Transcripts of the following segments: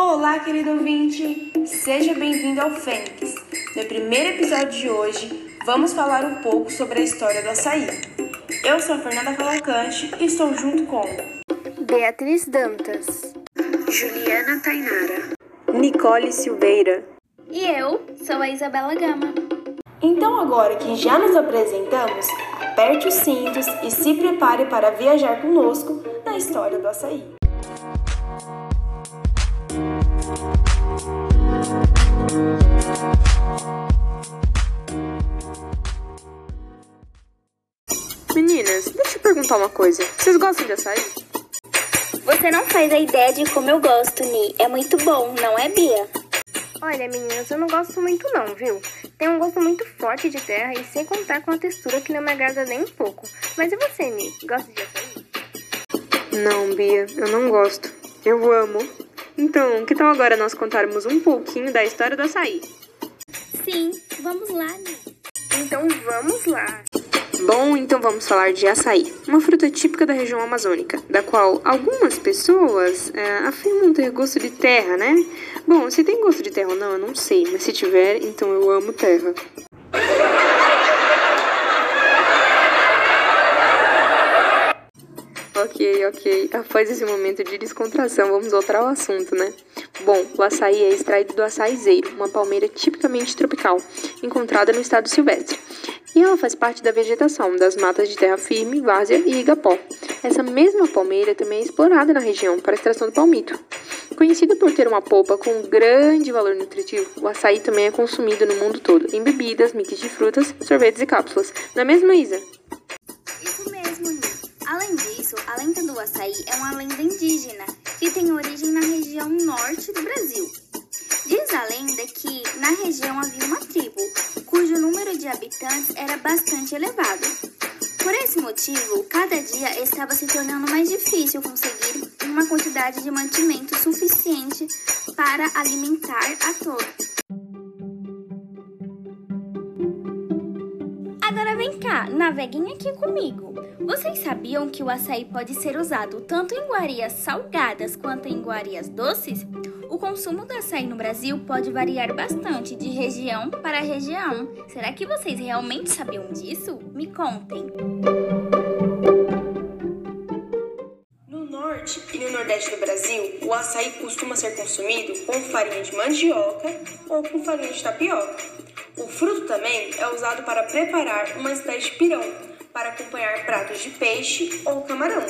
Olá, querido ouvinte! Seja bem-vindo ao Fênix. No primeiro episódio de hoje, vamos falar um pouco sobre a história do açaí. Eu sou a Fernanda Cavalcante e estou junto com Beatriz Dantas, Juliana Tainara, Nicole Silveira e eu sou a Isabela Gama. Então, agora que já nos apresentamos, aperte os cintos e se prepare para viajar conosco na história do açaí. Perguntar uma coisa. Vocês gostam de açaí? Você não faz a ideia de como eu gosto, Ni. É muito bom, não é, Bia? Olha, meninas, eu não gosto muito não, viu? Tem um gosto muito forte de terra e sem contar com a textura que não me agrada nem um pouco. Mas e você, Ni? Gosta de açaí? Não, Bia, eu não gosto. Eu amo. Então, que tal agora nós contarmos um pouquinho da história do açaí? Sim, vamos lá, Ni. Então vamos lá. Bom, então vamos falar de açaí, uma fruta típica da região amazônica, da qual algumas pessoas é, afirmam ter gosto de terra, né? Bom, se tem gosto de terra ou não, eu não sei, mas se tiver, então eu amo terra. Ok, ok. Após esse momento de descontração, vamos voltar ao assunto, né? Bom, o açaí é extraído do açaizeiro, uma palmeira tipicamente tropical, encontrada no estado silvestre. E ela faz parte da vegetação das matas de terra firme, várzea e igapó. Essa mesma palmeira também é explorada na região para a extração do palmito. Conhecido por ter uma polpa com grande valor nutritivo, o açaí também é consumido no mundo todo, em bebidas, mix de frutas, sorvetes e cápsulas. Não é mesmo, Isa? Isso mesmo, Ni. Além disso, a lenda do açaí é uma lenda indígena que tem origem na região norte do Brasil. Diz a lenda que na região havia uma tribo, habitantes era bastante elevado. Por esse motivo, cada dia estava se tornando mais difícil conseguir uma quantidade de mantimento suficiente para alimentar a todos. Agora vem cá, naveguem aqui comigo. Vocês sabiam que o açaí pode ser usado tanto em iguarias salgadas quanto em iguarias doces? O consumo do açaí no Brasil pode variar bastante de região para região. Será que vocês realmente sabiam disso? Me contem. No norte e no nordeste do Brasil, o açaí costuma ser consumido com farinha de mandioca ou com farinha de tapioca. O fruto também é usado para preparar uma espécie de pirão, para acompanhar pratos de peixe ou camarão.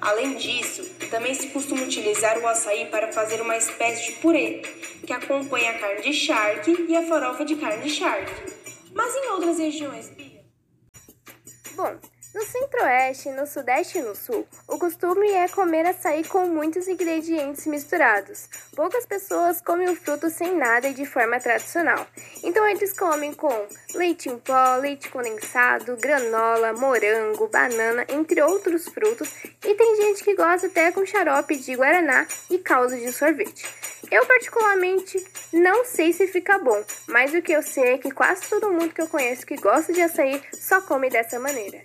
Além disso, também se costuma utilizar o açaí para fazer uma espécie de purê, que acompanha a carne de charque e a farofa de carne de charque. Mas em outras regiões, Bia? Bom, no centro-oeste, no sudeste e no sul, o costume é comer açaí com muitos ingredientes misturados. Poucas pessoas comem o fruto sem nada e de forma tradicional. Então eles comem com leite em pó, leite condensado, granola, morango, banana, entre outros frutos. E tem gente que gosta até com xarope de guaraná e caldo de sorvete. Eu particularmente não sei se fica bom, mas o que eu sei é que quase todo mundo que eu conheço que gosta de açaí só come dessa maneira.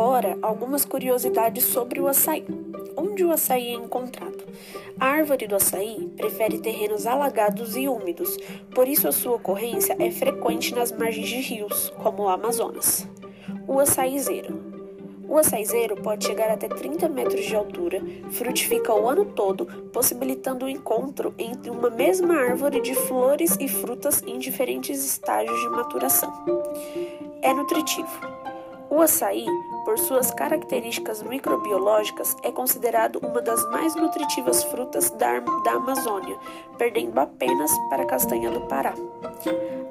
Agora, algumas curiosidades sobre o açaí. Onde o açaí é encontrado? A árvore do açaí prefere terrenos alagados e úmidos, por isso a sua ocorrência é frequente nas margens de rios, como o Amazonas. O açaizeiro. O açaizeiro pode chegar até 30 metros de altura, frutifica o ano todo, possibilitando o encontro entre uma mesma árvore de flores e frutas em diferentes estágios de maturação. É nutritivo. O açaí, por suas características microbiológicas, é considerado uma das mais nutritivas frutas da, da Amazônia, perdendo apenas para a castanha do Pará.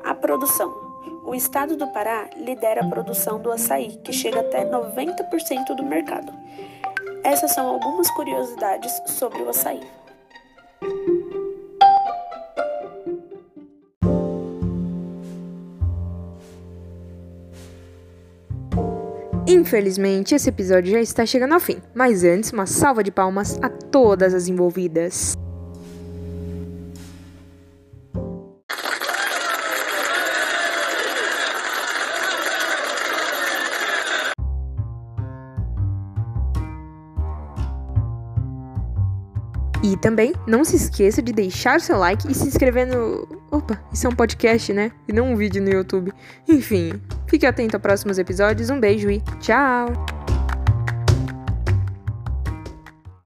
A produção. O estado do Pará lidera a produção do açaí, que chega até 90% do mercado. Essas são algumas curiosidades sobre o açaí. Infelizmente, esse episódio já está chegando ao fim, mas antes, uma salva de palmas a todas as envolvidas. E também não se esqueça de deixar o seu like e se inscrever no. Opa, isso é um podcast, né? E não um vídeo no YouTube. Enfim, fique atento a próximos episódios. Um beijo e tchau!